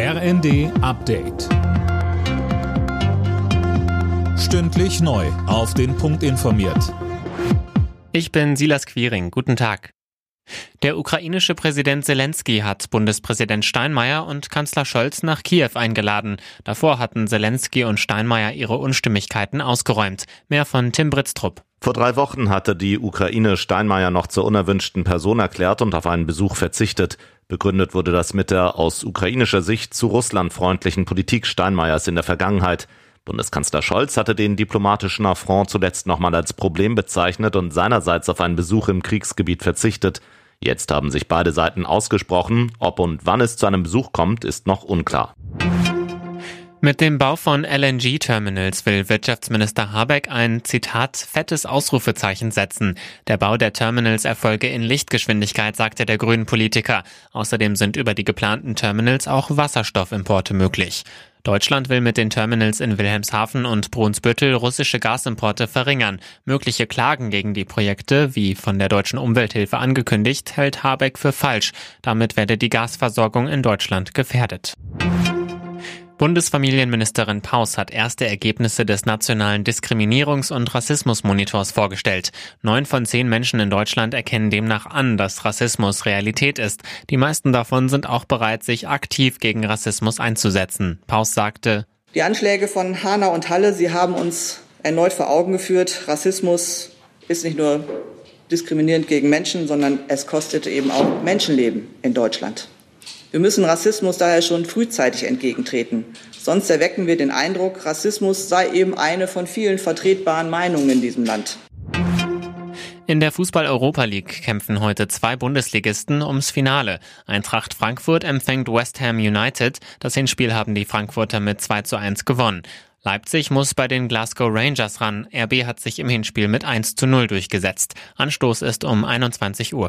RND Update. Stündlich neu. Auf den Punkt informiert. Ich bin Silas Quiring. Guten Tag. Der ukrainische Präsident Zelensky hat Bundespräsident Steinmeier und Kanzler Scholz nach Kiew eingeladen. Davor hatten Zelensky und Steinmeier ihre Unstimmigkeiten ausgeräumt. Mehr von Tim Britztrup. Vor drei Wochen hatte die Ukraine Steinmeier noch zur unerwünschten Person erklärt und auf einen Besuch verzichtet. Begründet wurde das mit der aus ukrainischer Sicht zu Russland freundlichen Politik Steinmeiers in der Vergangenheit. Bundeskanzler Scholz hatte den diplomatischen Affront zuletzt nochmal als Problem bezeichnet und seinerseits auf einen Besuch im Kriegsgebiet verzichtet. Jetzt haben sich beide Seiten ausgesprochen. Ob und wann es zu einem Besuch kommt, ist noch unklar. Mit dem Bau von LNG-Terminals will Wirtschaftsminister Habeck ein Zitat fettes Ausrufezeichen setzen. Der Bau der Terminals erfolge in Lichtgeschwindigkeit, sagte der grünen Politiker. Außerdem sind über die geplanten Terminals auch Wasserstoffimporte möglich. Deutschland will mit den Terminals in Wilhelmshaven und Brunsbüttel russische Gasimporte verringern. Mögliche Klagen gegen die Projekte, wie von der deutschen Umwelthilfe angekündigt, hält Habeck für falsch. Damit werde die Gasversorgung in Deutschland gefährdet. Bundesfamilienministerin Paus hat erste Ergebnisse des nationalen Diskriminierungs- und Rassismusmonitors vorgestellt. Neun von zehn Menschen in Deutschland erkennen demnach an, dass Rassismus Realität ist. Die meisten davon sind auch bereit, sich aktiv gegen Rassismus einzusetzen. Paus sagte, Die Anschläge von Hanau und Halle, sie haben uns erneut vor Augen geführt, Rassismus ist nicht nur diskriminierend gegen Menschen, sondern es kostet eben auch Menschenleben in Deutschland. Wir müssen Rassismus daher schon frühzeitig entgegentreten. Sonst erwecken wir den Eindruck, Rassismus sei eben eine von vielen vertretbaren Meinungen in diesem Land. In der Fußball-Europa League kämpfen heute zwei Bundesligisten ums Finale. Eintracht Frankfurt empfängt West Ham United. Das Hinspiel haben die Frankfurter mit 2 zu 1 gewonnen. Leipzig muss bei den Glasgow Rangers ran. RB hat sich im Hinspiel mit 1 zu 0 durchgesetzt. Anstoß ist um 21 Uhr.